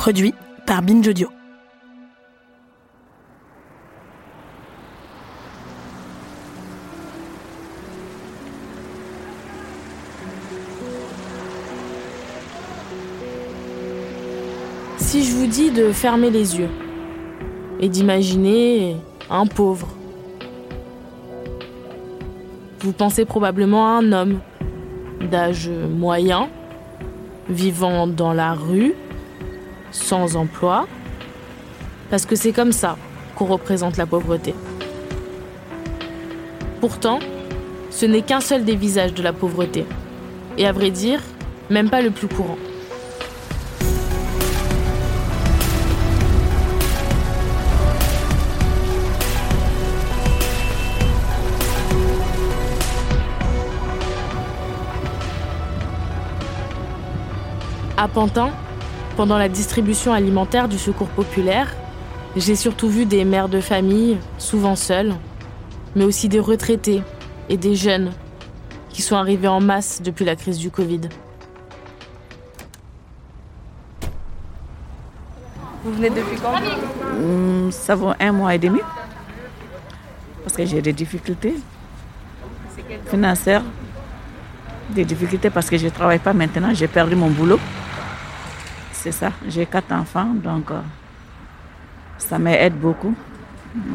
Produit par Binge. Si je vous dis de fermer les yeux et d'imaginer un pauvre, vous pensez probablement à un homme d'âge moyen, vivant dans la rue, sans emploi, parce que c'est comme ça qu'on représente la pauvreté. Pourtant, ce n'est qu'un seul des visages de la pauvreté, et à vrai dire, même pas le plus courant. À Pantin, pendant la distribution alimentaire du secours populaire, j'ai surtout vu des mères de famille, souvent seules, mais aussi des retraités et des jeunes qui sont arrivés en masse depuis la crise du Covid. Vous venez depuis quand? Hum, Ça vaut un mois et demi. Parce que j'ai des difficultés financières. Des difficultés parce que je ne travaille pas maintenant. J'ai perdu mon boulot. C'est ça. J'ai quatre enfants, donc euh, ça m'aide beaucoup.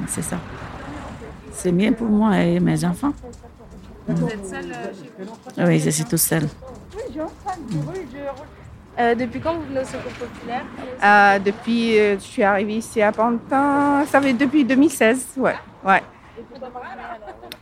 C'est ça. C'est mieux pour moi et mes enfants. Vous êtes seule euh, chez vous? Oui, je suis toute seule. Euh, Depuis quand vous venez au secours populaire? Euh, depuis, euh, je suis arrivée ici à Pantin, ça fait depuis 2016, ouais, ouais.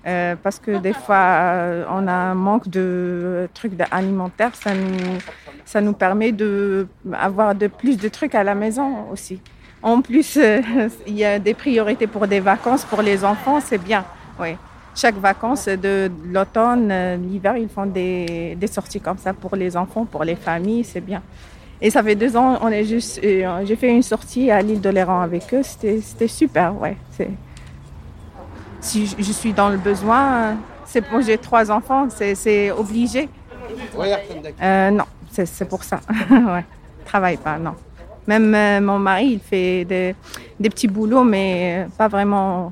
Euh, parce que des fois, on a un manque de trucs alimentaires, ça nous, ça nous permet de avoir de plus de trucs à la maison aussi. En plus, euh, il y a des priorités pour des vacances pour les enfants, c'est bien, oui. Chaque vacances de l'automne, euh, l'hiver, ils font des, des sorties comme ça pour les enfants, pour les familles, c'est bien. Et ça fait deux ans, on est juste, euh, j'ai fait une sortie à l'île de Léran avec eux. C'était, super, ouais. Si je, je suis dans le besoin, c'est moi j'ai trois enfants, c'est, c'est obligé. Euh, non, c'est, pour ça. ouais, travaille pas, non. Même euh, mon mari, il fait des, des petits boulots, mais pas vraiment,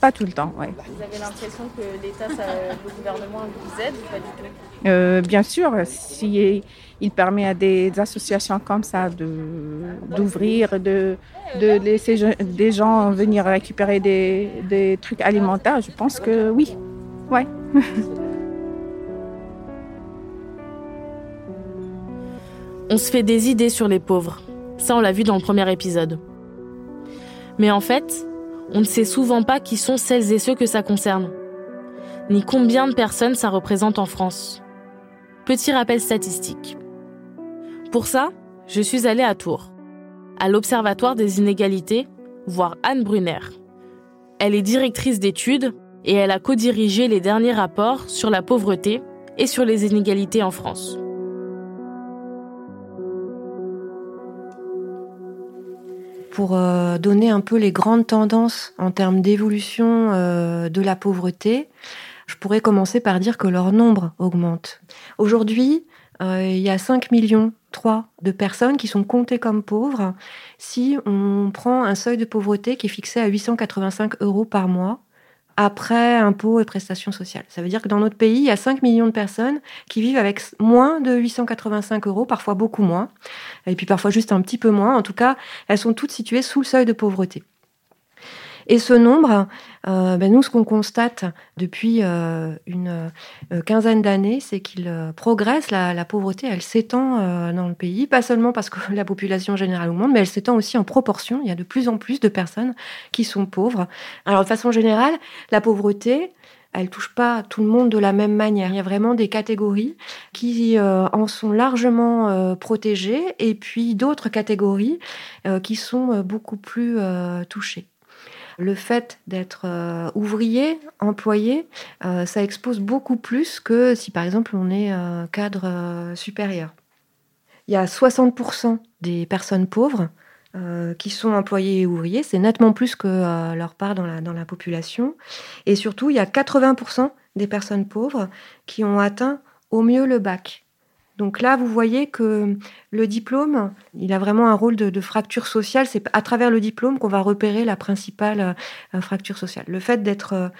pas tout le temps, ouais. Vous avez l'impression que l'État, le gouvernement vous aide ou pas du tout? Euh, bien sûr, si il permet à des associations comme ça de d'ouvrir, de, de laisser je- des gens venir récupérer des, des trucs alimentaires, je pense que oui. Ouais. On se fait des idées sur les pauvres. Ça, on l'a vu dans le premier épisode. Mais en fait, on ne sait souvent pas qui sont celles et ceux que ça concerne, ni combien de personnes ça représente en France. Petit rappel statistique. Pour ça, je suis allée à Tours, à l'Observatoire des inégalités, voir Anne Brunner. Elle est directrice d'études et elle a co-dirigé les derniers rapports sur la pauvreté et sur les inégalités en France. Pour euh, donner un peu les grandes tendances en termes d'évolution euh, de la pauvreté, je pourrais commencer par dire que leur nombre augmente. Aujourd'hui, euh, il y a 5 millions 3 de personnes qui sont comptées comme pauvres si on prend un seuil de pauvreté qui est fixé à 885 euros par mois après impôts et prestations sociales. Ça veut dire que dans notre pays, il y a 5 millions de personnes qui vivent avec moins de 885 euros, parfois beaucoup moins, et puis parfois juste un petit peu moins. En tout cas, elles sont toutes situées sous le seuil de pauvreté. Et ce nombre, euh, ben nous, ce qu'on constate depuis euh, une euh, quinzaine d'années, c'est qu'il progresse. La, pauvreté, elle s'étend dans le pays, pas seulement parce que la population générale augmente, mais elle s'étend aussi en proportion. Il y a de plus en plus de personnes qui sont pauvres. Alors, de façon générale, la pauvreté, elle touche pas tout le monde de la même manière. Il y a vraiment des catégories qui en sont largement protégées et puis d'autres catégories qui sont beaucoup plus touchées. Le fait d'être ouvrier, employé, ça expose beaucoup plus que si par exemple on est cadre supérieur. Il y a 60% des personnes pauvres euh, qui sont employés et ouvriers. C'est nettement plus que euh, leur part dans la, dans la population. Et surtout, il y a 80% des personnes pauvres qui ont atteint au mieux le bac. Donc là, vous voyez que le diplôme, il a vraiment un rôle de, fracture sociale. C'est à travers le diplôme qu'on va repérer la principale euh, fracture sociale. Le fait d'être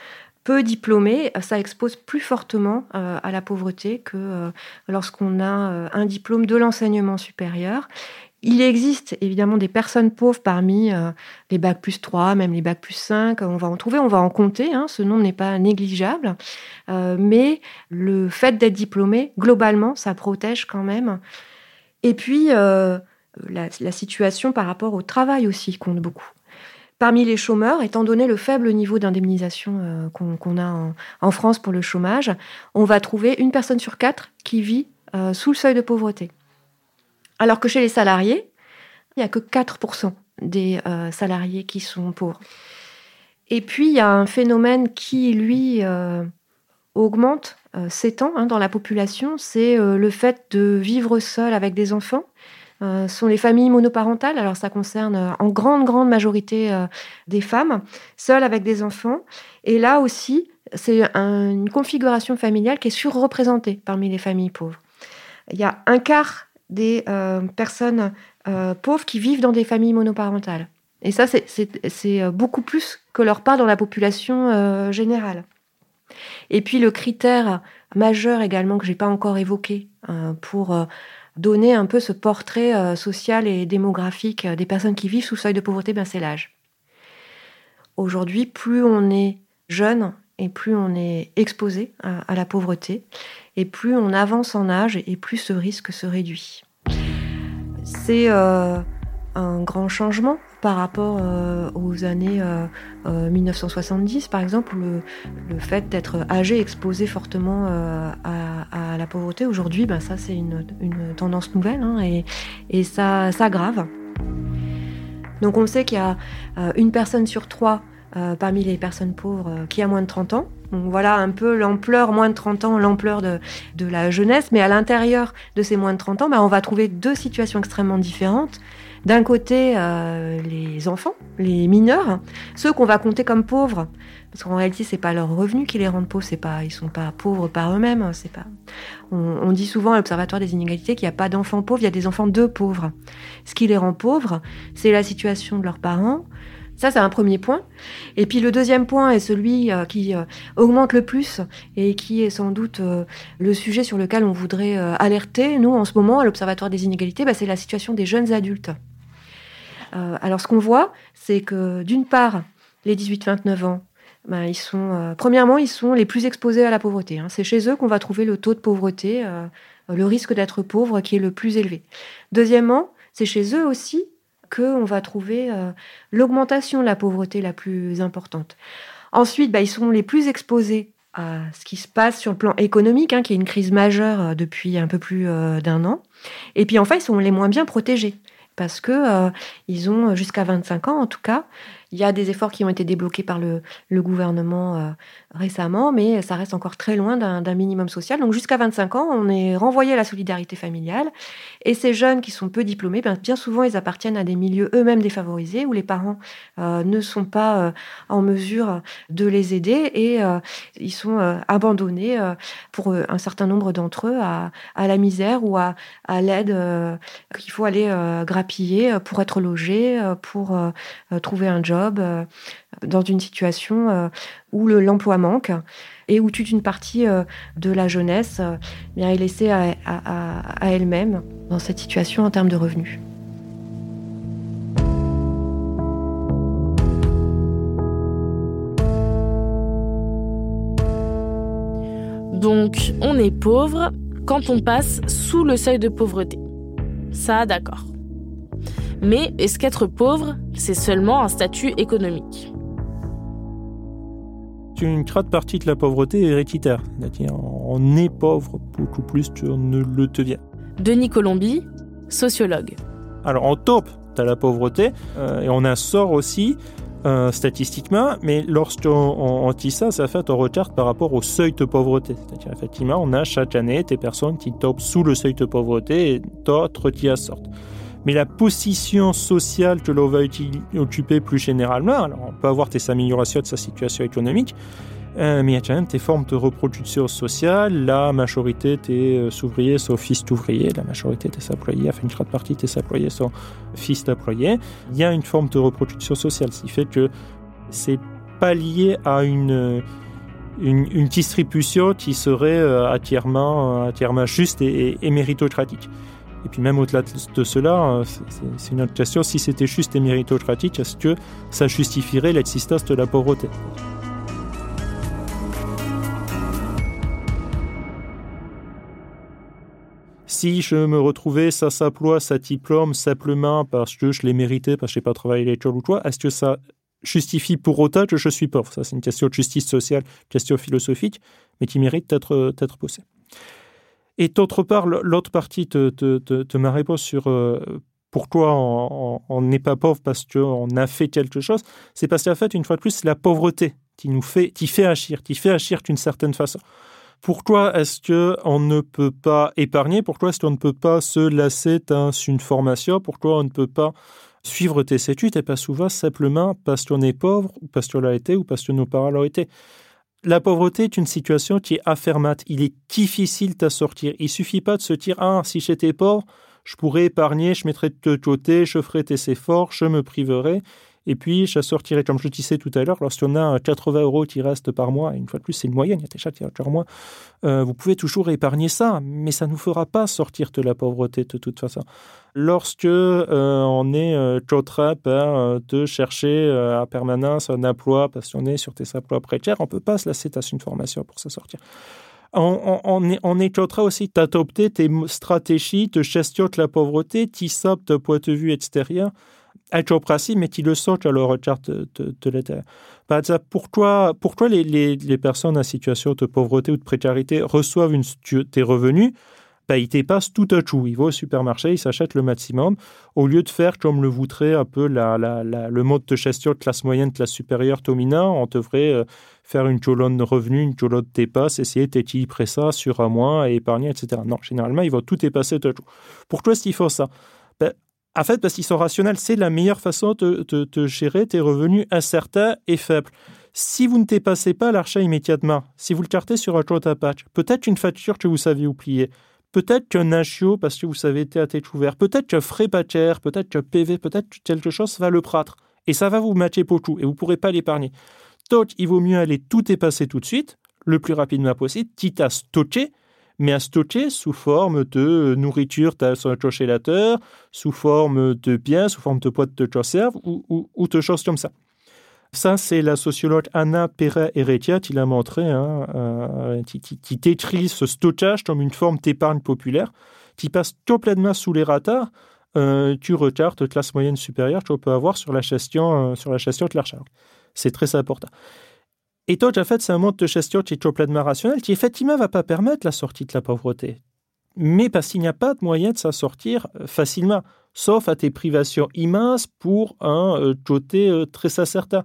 peu diplômé, ça expose plus fortement à la pauvreté que lorsqu'on a un diplôme de l'enseignement supérieur. Il existe évidemment des personnes pauvres parmi euh, les bacs plus 3, même les bacs plus 5. On va en trouver, on va en compter. Hein, ce nombre n'est pas négligeable. Euh, mais le fait d'être diplômé, globalement, ça protège quand même. Et puis, euh, la, situation par rapport au travail aussi compte beaucoup. Parmi les chômeurs, étant donné le faible niveau d'indemnisation qu'on a en, France pour le chômage, on va trouver une personne sur quatre qui vit sous le seuil de pauvreté. Alors que chez les salariés, il n'y a que 4% des euh, salariés qui sont pauvres. Et puis, il y a un phénomène qui, lui, euh, augmente, euh, s'étend hein, dans la population, c'est le fait de vivre seul avec des enfants. Ce sont les familles monoparentales, alors ça concerne en grande, grande majorité des femmes, seules avec des enfants. Et là aussi, c'est une configuration familiale qui est surreprésentée parmi les familles pauvres. Il y a un quart des euh, personnes euh, pauvres qui vivent dans des familles monoparentales. Et ça, c'est euh, beaucoup plus que leur part dans la population générale. Et puis le critère majeur également que j'ai pas encore évoqué pour donner un peu ce portrait social et démographique des personnes qui vivent sous seuil de pauvreté, ben c'est l'âge. Aujourd'hui, plus on est jeune et plus on est exposé à la pauvreté, et plus on avance en âge et plus ce risque se réduit. C'est euh, un grand changement par rapport euh, aux années 1970, euh, par exemple, le, fait d'être âgé, exposé fortement à, la pauvreté. Aujourd'hui, ben, ça c'est une, tendance nouvelle hein, et, et, ça s'aggrave. Donc on sait qu'il y a une personne sur trois parmi les personnes pauvres qui a moins de 30 ans voilà un peu l'ampleur, moins de 30 ans, l'ampleur de, la jeunesse. Mais à l'intérieur de ces moins de 30 ans, bah, on va trouver deux situations extrêmement différentes. D'un côté, euh, les enfants, les mineurs, ceux qu'on va compter comme pauvres, parce qu'en réalité, c'est pas leur revenu qui les rendent pauvres, c'est pas, ils sont pas pauvres par eux-mêmes. Hein, c'est pas. On, dit souvent à l'Observatoire des inégalités qu'il n'y a pas d'enfants pauvres, il y a des enfants de pauvres. Ce qui les rend pauvres, c'est la situation de leurs parents, ça, c'est un premier point. Et puis le deuxième point est celui euh, qui euh, augmente le plus et qui est sans doute euh, le sujet sur lequel on voudrait alerter, nous, en ce moment, à l'Observatoire des inégalités, bah, c'est la situation des jeunes adultes. alors ce qu'on voit, c'est que d'une part, les 18-29 ans, bah, ils sont, premièrement, ils sont les plus exposés à la pauvreté. Hein. C'est chez eux qu'on va trouver le taux de pauvreté, le risque d'être pauvre qui est le plus élevé. Deuxièmement, c'est chez eux aussi qu'on va trouver euh, l'augmentation de la pauvreté la plus importante. Ensuite, bah, ils sont les plus exposés à ce qui se passe sur le plan économique, hein, qui est une crise majeure euh, depuis un peu plus euh, d'un an. Et puis enfin, ils sont les moins bien protégés parce que ils ont jusqu'à 25 ans en tout cas il y a des efforts qui ont été débloqués par le, gouvernement euh, récemment, mais ça reste encore très loin d'un minimum social. Donc jusqu'à 25 ans, on est renvoyé à la solidarité familiale. Et ces jeunes qui sont peu diplômés, ben, bien souvent, ils appartiennent à des milieux eux-mêmes défavorisés, où les parents euh, ne sont pas euh, en mesure de les aider et ils sont abandonnés pour un certain nombre d'entre eux à, la misère ou à, à l'aide qu'il faut aller grappiller pour être logé, pour trouver un job euh, dans une situation euh, où l'emploi manque et où toute une partie euh, de la jeunesse est laissée à elle-même dans cette situation en termes de revenus. Donc, on est pauvre quand on passe sous le seuil de pauvreté. Ça, d'accord. Mais est-ce qu'être pauvre, c'est seulement un statut économique? Une grande partie de la pauvreté est héréditaire. C'est-à-dire, on est pauvre beaucoup plus qu'on ne le devient. Denis Colombi, sociologue. Alors, en top, as la pauvreté, euh, et on a sort aussi euh, statistiquement, mais lorsqu'on on, dit ça, ça fait un retard par rapport au seuil de pauvreté. C'est-à-dire, effectivement, on a chaque année des personnes qui tombent sous le seuil de pauvreté et d'autres qui en sortent. Mais la position sociale que l'on va occuper plus généralement, alors on peut avoir des améliorations de sa situation économique, euh, mais il y a quand même des formes de reproduction sociale. La majorité des euh, ouvriers sont fils d'ouvriers, la majorité des employés, enfin une grande partie des employés sont fils d'employés. Il y a une forme de reproduction sociale, ce qui fait que c'est pas lié à une, une, distribution qui serait euh, entièrement, juste et, et, méritocratique. Et puis même au-delà de cela, c'est une autre question, si c'était juste et méritocratique, est-ce que ça justifierait l'existence de la pauvreté? Si je me retrouvais ça s'emploie, ça diplôme simplement parce que je l'ai mérité, parce que je n'ai pas travaillé l'école ou quoi, est-ce que ça justifie pour autant que je suis pauvre? Ça, c'est une question de justice sociale, question philosophique, mais qui mérite d'être posée. Et d'autre part, l'autre partie de, ma réponse sur euh, pourquoi on n'est pas pauvre parce qu'on a fait quelque chose, c'est parce qu'en fait, une fois de plus, c'est la pauvreté qui nous fait, qui fait agir, qui fait agir d'une certaine façon. Pourquoi est-ce qu'on ne peut pas épargner? Pourquoi est-ce qu'on ne peut pas se lasser dans une formation? Pourquoi on ne peut pas suivre tes études? Et pas souvent simplement parce qu'on est pauvre ou parce qu'on l'a été ou parce que nos parents l'ont été la pauvreté est une situation qui est affermate. Il est difficile de sortir. Il suffit pas de se dire ah si j'étais pauvre, je pourrais épargner, je mettrais de côté, je ferais tes efforts, je me priverais. Et puis, je sortirai, comme je disais tout à l'heure, lorsqu'on a 80 euros qui restent par mois, et une fois de plus, c'est une moyenne, il y a déjà par mois, euh, vous pouvez toujours épargner ça, mais ça ne nous fera pas sortir de la pauvreté de toute façon. Lorsque euh, on est euh, par de chercher à permanence un emploi parce qu'on est sur des emplois précaires, on ne peut pas se lasser une formation pour se sortir. On, on, est, on aussi d'adopter des stratégies de gestion de la pauvreté qui sortent de point de vue extérieur principe, mais qui le leur regard de, de, de l'État. Par exemple, pourquoi, pourquoi les, les, les, personnes en situation de pauvreté ou de précarité reçoivent une, des revenus ben, ils dépassent tout à tout. Ils vont au supermarché, ils s'achètent le maximum, au lieu de faire comme le voudrait un peu la, la, le mode de gestion de classe moyenne, classe supérieure dominant. On devrait euh, faire une colonne de revenus, une colonne de dépasse, essayer d'équilibrer ça sur un mois et épargner, etc. Non, généralement, ils vont tout dépasser tout à tout. Pourquoi est-ce qu'ils font ça? En fait, parce qu'ils sont rationnels, c'est la meilleure façon de, gérer tes revenus incertains et faibles. Si vous ne dépassez pas l'argent immédiatement, si vous le cartez sur un compte à patch, peut-être une facture que vous savez oublier, peut-être qu'un agio parce que vous savez été à tête ouverte, peut-être qu'un frais patcher, peut-être qu'un PV, peut-être que quelque chose va le prendre. Et ça va vous matcher tout et vous ne pourrez pas l'épargner. Donc, il vaut mieux aller tout dépasser tout de suite, le plus rapidement possible, quitte à stocker mais à stocker sous forme de nourriture sur un congélateur, sous forme de biens, sous forme de boîtes de conserve ou, ou, de choses comme ça. Ça, c'est la sociologue Anna Pera-Heredia qui l'a montré, hein, euh, qui, décrit ce stockage comme une forme d'épargne populaire qui passe complètement sous les radars euh, du retard de classe moyenne supérieure qu'on peut avoir sur la gestion, euh, sur la gestion de l'argent. C'est très important. Et toi, fait, c'est un mode de gestion qui est complètement rationnel, qui effectivement va pas permettre la sortie de la pauvreté. Mais parce qu'il n'y a pas de moyen de s'en sortir euh, facilement, sauf à des privations immenses pour un euh, côté euh, très certain.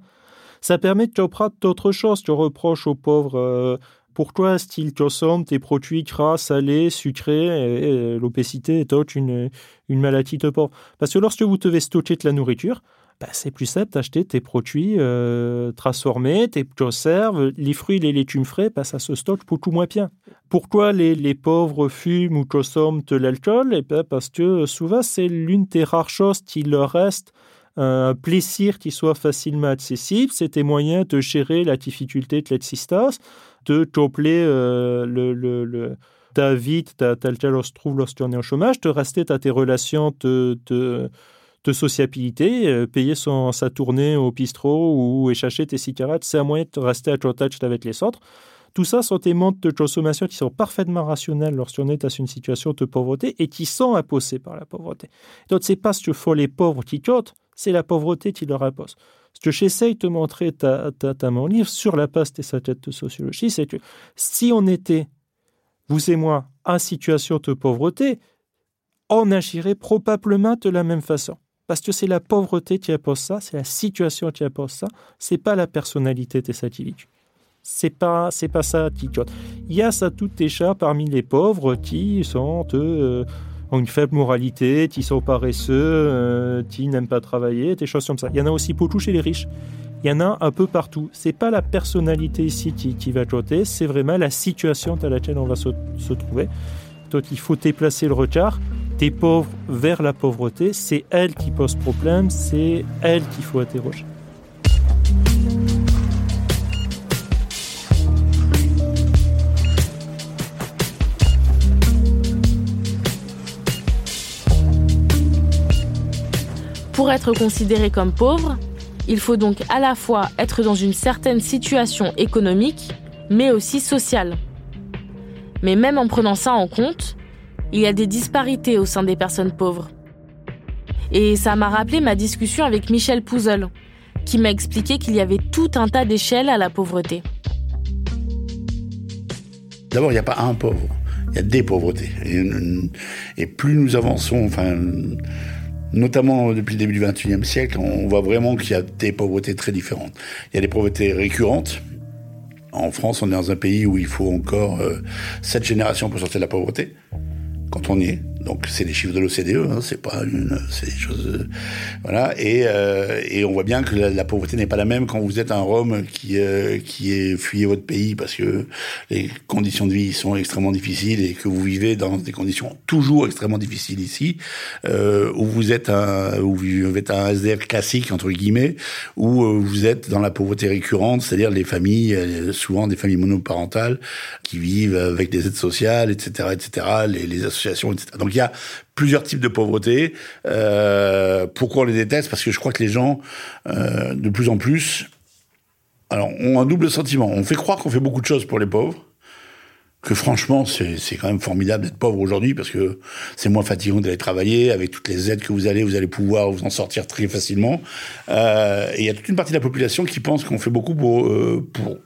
Ça permet de comprendre d'autres choses. Tu reproches aux pauvres pourquoi est-ce consomment des produits gras, salés, sucrés, et, l'obésité est une, une maladie de pauvre. Parce que lorsque vous devez stocker de la nourriture, bah, c'est plus simple d'acheter tes produits euh, transformés, tes conserves, les fruits, les légumes frais, bah, ça se stocke beaucoup moins bien. Pourquoi les, les pauvres fument ou consomment de l'alcool? Eh ben, Parce que souvent, c'est l'une des rares choses qui leur reste un plaisir qui soit facilement accessible. C'est des moyens de gérer la difficulté de l'existence, de coupler euh, le, le, ta vie tel qu'elle se trouve lorsqu'on est au chômage, de rester à tes relations de de sociabilité, euh, payer sa tournée au bistrot ou échacher tes cigarettes, c'est un moyen de rester à contact avec les autres. Tout ça sont des modes de consommation qui sont parfaitement rationnels lorsqu'on est dans une situation de pauvreté et qui sont imposés par la pauvreté. Donc, c'est pas ce que font les pauvres qui comptent, c'est la pauvreté qui leur impose. Ce que j'essaye de montrer dans mon livre sur la passe des tête de sociologie, c'est que si on était, vous et moi, en situation de pauvreté, on agirait probablement de la même façon. Parce que c'est la pauvreté qui impose ça, c'est la situation qui impose ça, c'est pas la personnalité des individus. C'est pas, c'est pas ça qui Il y a ça tout déjà parmi les pauvres qui sont euh, ont une faible moralité, qui sont paresseux, euh, qui n'aiment pas travailler, des choses comme ça. Il y en a aussi beaucoup chez les riches. Il y en a un peu partout. C'est pas la personnalité ici qui, va côté, c'est vraiment la situation dans laquelle on va se, se trouver. Donc il faut déplacer le regard des pauvres vers la pauvreté. C'est elle qui pose problème, c'est elle qu'il faut interroger. Pour être considéré comme pauvre, il faut donc à la fois être dans une certaine situation économique, mais aussi sociale. Mais même en prenant ça en compte, il y a des disparités au sein des personnes pauvres. Et ça m'a rappelé ma discussion avec Michel Pouzel, qui m'a expliqué qu'il y avait tout un tas d'échelles à la pauvreté. D'abord, il n'y a pas un pauvre, il y a des pauvretés. Et, plus nous avançons, enfin, notamment depuis le début du XXIe siècle, on voit vraiment qu'il y a des pauvretés très différentes. Il y a des pauvretés récurrentes. En France, on est dans un pays où il faut encore euh, sept générations pour sortir de la pauvreté, quand on y est. Donc c'est les chiffres de l'OCDE, hein, c'est pas une, c'est des choses, euh, voilà. Et, euh, et on voit bien que la, pauvreté n'est pas la même quand vous êtes un Rome qui euh, qui est fuyé votre pays parce que les conditions de vie sont extrêmement difficiles et que vous vivez dans des conditions toujours extrêmement difficiles ici, euh, où vous êtes un, où vous êtes un SDF classique entre guillemets, où vous êtes dans la pauvreté récurrente, c'est-à-dire les familles, souvent des familles monoparentales qui vivent avec des aides sociales, etc., etc., les, associations, etc. il y a plusieurs types de pauvreté. Euh, pourquoi on les déteste? Parce que je crois que les gens, euh, de plus en plus, alors, ont un double sentiment. On fait croire qu'on fait beaucoup de choses pour les pauvres, que franchement, c'est quand même formidable d'être pauvre aujourd'hui parce que c'est moins fatigant d'aller travailler. Avec toutes les aides que vous allez, vous allez pouvoir vous en sortir très facilement. Euh, et il y a toute une partie de la population qui pense qu'on fait beaucoup pour,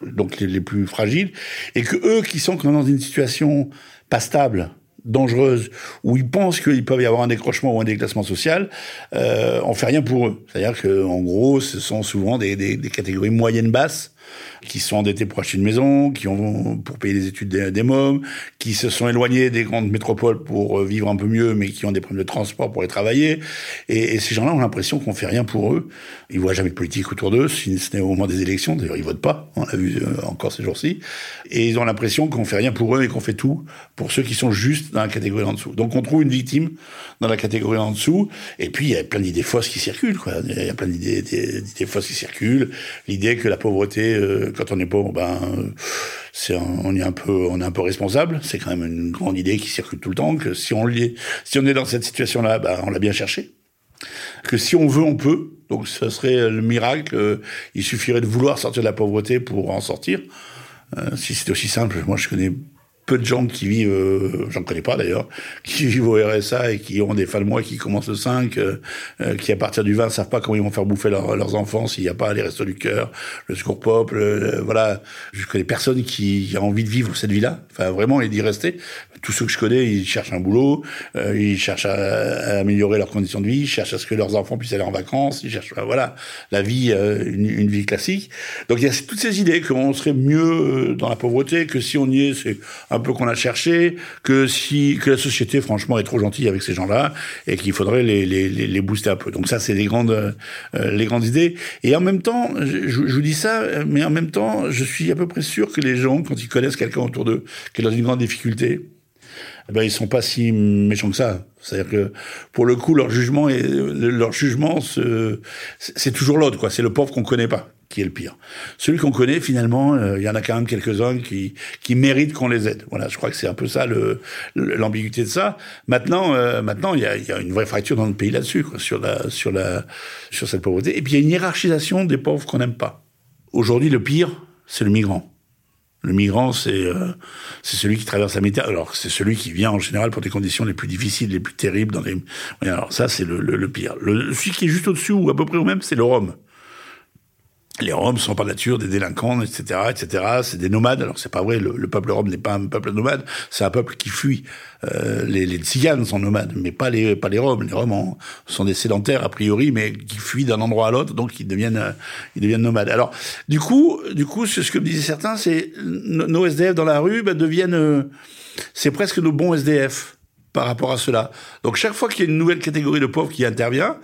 donc les, les, plus fragiles et que eux qui sont dans une situation pas stable, dangereuse où ils pensent qu'ils peuvent y avoir un décrochement ou un déclassement social, euh, on fait rien pour eux. C'est-à-dire que en gros, ce sont souvent des, des, des catégories moyennes basses qui sont endettés pour acheter une maison, qui ont pour payer les études des, mômes, qui se sont éloignés des grandes métropoles pour euh, vivre un peu mieux, mais qui ont des problèmes de transport pour aller travailler. Et, ces gens-là ont l'impression qu'on fait rien pour eux. Ils voient jamais de politique autour d'eux, si ce n'est au moment des élections. D'ailleurs, ils votent pas. On l'a vu euh, encore ces jours-ci. Et ils ont l'impression qu'on fait rien pour eux et qu'on fait tout pour ceux qui sont juste dans la catégorie en dessous. Donc on trouve une victime dans la catégorie en dessous. Et puis il y a plein d'idées fausses qui circulent. Il y a plein d'idées fausses qui circulent. L'idée que la pauvreté euh, quand on est pauvre, ben, c'est on est un peu, on est un peu responsable. C'est quand même une grande idée qui circule tout le temps. Que si on est, si on est dans cette situation-là, ben, on l'a bien cherché. Que si on veut, on peut. Donc, ce serait le miracle. Il suffirait de vouloir sortir de la pauvreté pour en sortir. Euh, si c'était aussi simple, moi, je connais peu de gens qui vivent, euh, j'en connais pas d'ailleurs, qui vivent au RSA et qui ont des fins mois qui commencent le 5, euh, euh, qui à partir du 20 savent pas comment ils vont faire bouffer leurs enfants s'il n'y a pas les restos du cœur, le secours pop, voilà. Je connais personne qui a envie de vivre cette vie-là, enfin vraiment et d'y rester. Tous ceux que je connais, ils cherchent un boulot, euh, ils cherchent à, à, améliorer leurs conditions de vie, ils cherchent à ce que leurs enfants puissent aller en vacances, ils cherchent, voilà, la vie, une, une, vie classique. Donc il y a toutes ces idées qu'on serait mieux dans la pauvreté, que si on y est, c'est peu qu'on a cherché, que si que la société franchement est trop gentille avec ces gens-là et qu'il faudrait les, les, les, booster un peu. Donc ça c'est les grandes euh, les grandes idées. Et en même temps, je, je, vous dis ça, mais en même temps, je suis à peu près sûr que les gens quand ils connaissent quelqu'un autour d'eux qui est dans une grande difficulté, eh ben ils sont pas si méchants que ça. C'est-à-dire que pour le coup, leur jugement est, leur jugement, c'est toujours l'autre, quoi. C'est le pauvre qu'on connaît pas qui est le pire. Celui qu'on connaît, finalement, euh, il y en a quand même quelques-uns qui, qui méritent qu'on les aide. Voilà, je crois que c'est un peu ça l'ambiguïté de ça. Maintenant, euh, maintenant, il y a, y a, une vraie fracture dans le pays là-dessus, sur la, sur la, sur cette pauvreté. Et puis il y a une hiérarchisation des pauvres qu'on n'aime pas. Aujourd'hui, le pire, c'est le migrant. Le migrant, c'est euh, c'est celui qui traverse la météo. Alors c'est celui qui vient en général pour des conditions les plus difficiles, les plus terribles. Dans les. alors ça, c'est le, le, le, pire. Le, celui qui est juste au-dessus ou à peu près au même, c'est le Rome les Roms sont par nature des délinquants, etc., etc. C'est des nomades. Alors c'est pas vrai. Le, peuple Rome n'est pas un peuple nomade. C'est un peuple qui fuit. Euh, les, les tziganes sont nomades, mais pas les pas les Roms. Les Roms sont des sédentaires a priori, mais qui fuient d'un endroit à l'autre, donc ils deviennent euh, ils deviennent nomades. Alors du coup, du coup, ce que me disaient certains, c'est nos SDF dans la rue bah, deviennent euh, c'est presque nos bons SDF par rapport à cela. Donc chaque fois qu'il y a une nouvelle catégorie de pauvres qui intervient,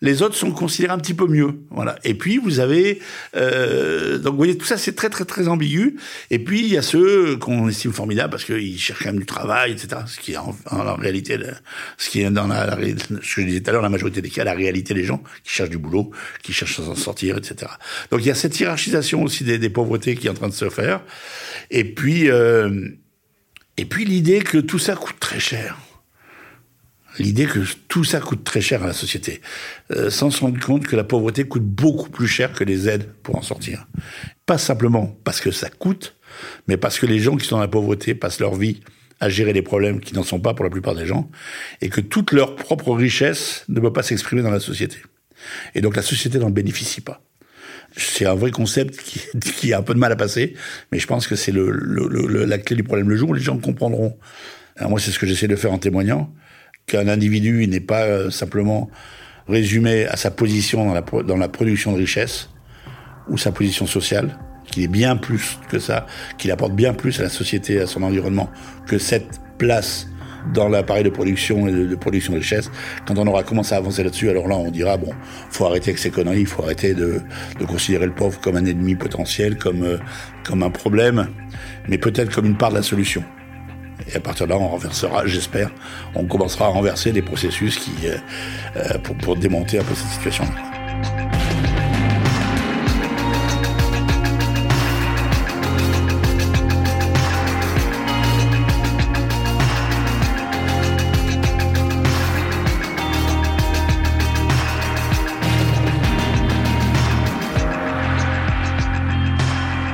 les autres sont considérés un petit peu mieux. Voilà. Et puis vous avez euh, donc vous voyez tout ça c'est très très très ambigu. Et puis il y a ceux qu'on estime formidables parce qu'ils cherchent quand même du travail, etc. Ce qui est en, réalité, ce qui est dans la, ce que je disais tout à l'heure, la majorité des cas, la réalité des gens qui cherchent du boulot, qui cherchent à s'en sortir, etc. Donc il y a cette hiérarchisation aussi des, des, pauvretés qui est en train de se faire. Et puis euh, et puis l'idée que tout ça coûte très cher l'idée que tout ça coûte très cher à la société, euh, sans se rendre compte que la pauvreté coûte beaucoup plus cher que les aides pour en sortir. Pas simplement parce que ça coûte, mais parce que les gens qui sont dans la pauvreté passent leur vie à gérer des problèmes qui n'en sont pas pour la plupart des gens, et que toute leur propre richesse ne peut pas s'exprimer dans la société. Et donc la société n'en bénéficie pas. C'est un vrai concept qui, qui, a un peu de mal à passer, mais je pense que c'est le, le, la clé du problème. Le jour où les gens comprendront, alors moi c'est ce que j'essaie de faire en témoignant, qu'un individu n'est pas euh, simplement résumé à sa position dans la, production de richesse ou sa position sociale, qu'il est bien plus que ça, qu'il apporte bien plus à la société, à son environnement, que cette place dans l'appareil de production et de, production de richesse. Quand on aura commencé à avancer là-dessus, alors là, on dira, bon, faut arrêter avec ces conneries, il faut arrêter de, considérer le pauvre comme un ennemi potentiel, comme, euh, comme un problème, mais peut-être comme une part de la solution. Et à partir de là, on renversera, j'espère, on commencera à renverser les processus qui, euh, euh, pour, pour démonter un peu cette situation-là.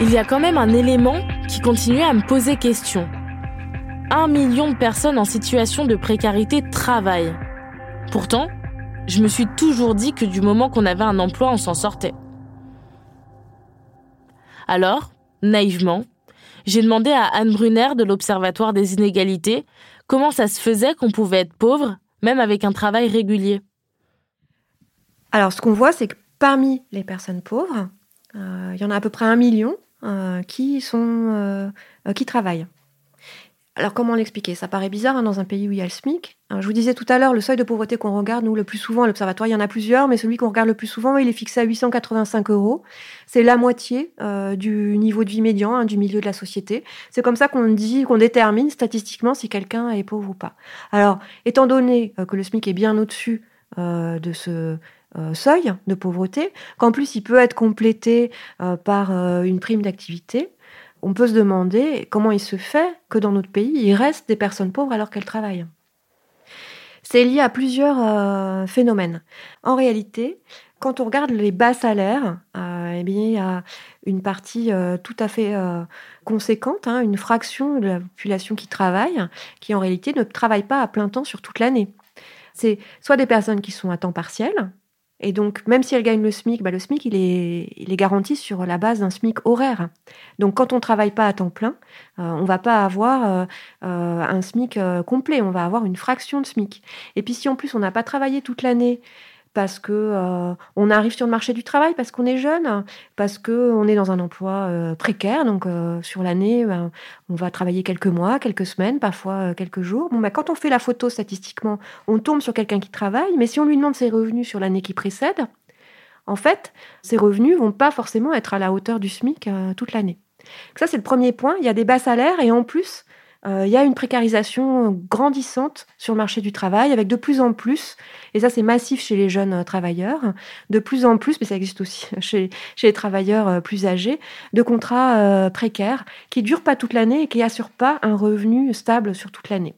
Il y a quand même un élément qui continue à me poser question un million de personnes en situation de précarité travaillent. Pourtant, je me suis toujours dit que du moment qu'on avait un emploi, on s'en sortait. Alors, naïvement, j'ai demandé à Anne Brunner de l'Observatoire des inégalités comment ça se faisait qu'on pouvait être pauvre, même avec un travail régulier. Alors, ce qu'on voit, c'est que parmi les personnes pauvres, euh, il y en a à peu près un million euh, euh, qui travaillent. Alors comment l'expliquer? Ça paraît bizarre hein, dans un pays où il y a le SMIC. je vous disais tout à l'heure, le seuil de pauvreté qu'on regarde, nous, le plus souvent à l'Observatoire, il y en a plusieurs, mais celui qu'on regarde le plus souvent, il est fixé à 885 euros. C'est la moitié euh, du niveau de vie médian, hein, du milieu de la société. C'est comme ça qu'on dit, qu'on détermine statistiquement si quelqu'un est pauvre ou pas. Alors, étant donné euh, que le SMIC est bien au-dessus euh, de ce seuil de pauvreté, qu'en plus il peut être complété par une prime d'activité, on peut se demander comment il se fait que dans notre pays, il reste des personnes pauvres alors qu'elles travaillent. C'est lié à plusieurs euh, phénomènes. En réalité, quand on regarde les bas salaires, euh, eh il y a une partie euh, tout à fait conséquente, hein, une fraction de la population qui travaille, qui en réalité ne travaille pas à plein temps sur toute l'année. C'est soit des personnes qui sont à temps partiel, et donc, même si elle gagne le SMIC, bah, le SMIC, il est, il garanti sur la base d'un SMIC horaire. Donc, quand on ne travaille pas à temps plein, euh, on ne va pas avoir euh, euh, un SMIC complet, on va avoir une fraction de SMIC. Et puis, si en plus on n'a pas travaillé toute l'année, parce que euh, on arrive sur le marché du travail, parce qu'on est jeune, parce que on est dans un emploi euh, précaire. Donc euh, sur l'année, ben, on va travailler quelques mois, quelques semaines, parfois quelques jours. Ben, quand on fait la photo statistiquement, on tombe sur quelqu'un qui travaille, mais si on lui demande ses revenus sur l'année qui précède, en fait, ses revenus vont pas forcément être à la hauteur du SMIC toute l'année. Ça, c'est le premier point. Il y a des bas salaires et en plus, il y a une précarisation grandissante sur le marché du travail, avec de plus en plus, et ça c'est massif chez les jeunes euh, travailleurs, de plus en plus, mais ça existe aussi chez, les travailleurs euh, plus âgés, de contrats précaires qui durent pas toute l'année et qui assurent pas un revenu stable sur toute l'année.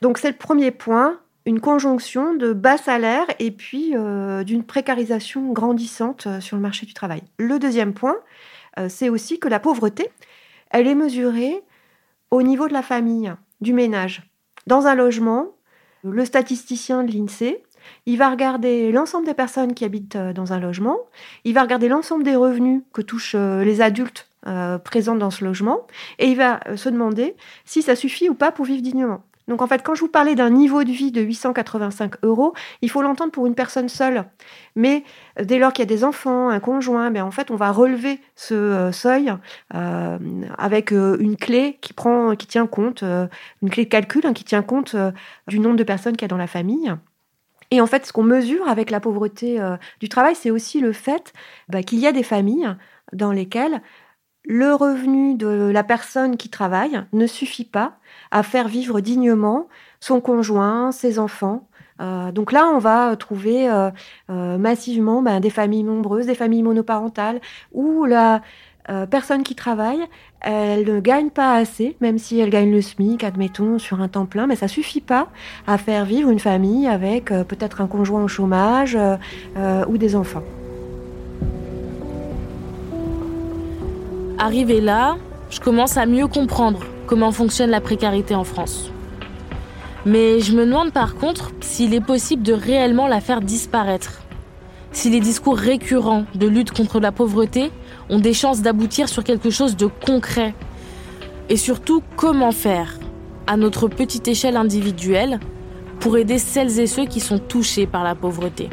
Donc c'est le premier point, une conjonction de bas salaires et puis d'une précarisation grandissante sur le marché du travail. Le deuxième point, c'est aussi que la pauvreté, elle est mesurée au niveau de la famille, du ménage. Dans un logement, le statisticien de l'INSEE il va regarder l'ensemble des personnes qui habitent euh, dans un logement, il va regarder l'ensemble des revenus que touchent euh, les adultes euh, présents dans ce logement, et il va se demander si ça suffit ou pas pour vivre dignement. Donc en fait, quand je vous parlais d'un niveau de vie de 885 euros, il faut l'entendre pour une personne seule. Mais dès lors qu'il y a des enfants, un conjoint, ben en fait, on va relever ce seuil avec une clé qui prend, qui tient compte, une clé de calcul hein, qui tient compte du nombre de personnes qu'il y a dans la famille. Et en fait, ce qu'on mesure avec la pauvreté euh, du travail, c'est aussi le fait bah, qu'il y a des familles dans lesquelles le revenu de la personne qui travaille ne suffit pas à faire vivre dignement son conjoint, ses enfants. Euh, donc là, on va trouver euh, massivement bah, des familles nombreuses, des familles monoparentales, où la, euh, personne qui travaille, elle ne gagne pas assez, même si elle gagne le SMIC, admettons, sur un temps plein, mais ça suffit pas à faire vivre une famille avec euh, peut-être un conjoint au chômage euh, ou des enfants. Arrivé là, je commence à mieux comprendre comment fonctionne la précarité en France. Mais je me demande par contre s'il est possible de réellement la faire disparaître. Si les discours récurrents de lutte contre la pauvreté ont des chances d'aboutir sur quelque chose de concret. Et surtout, comment faire, à notre petite échelle individuelle, pour aider celles et ceux qui sont touchés par la pauvreté?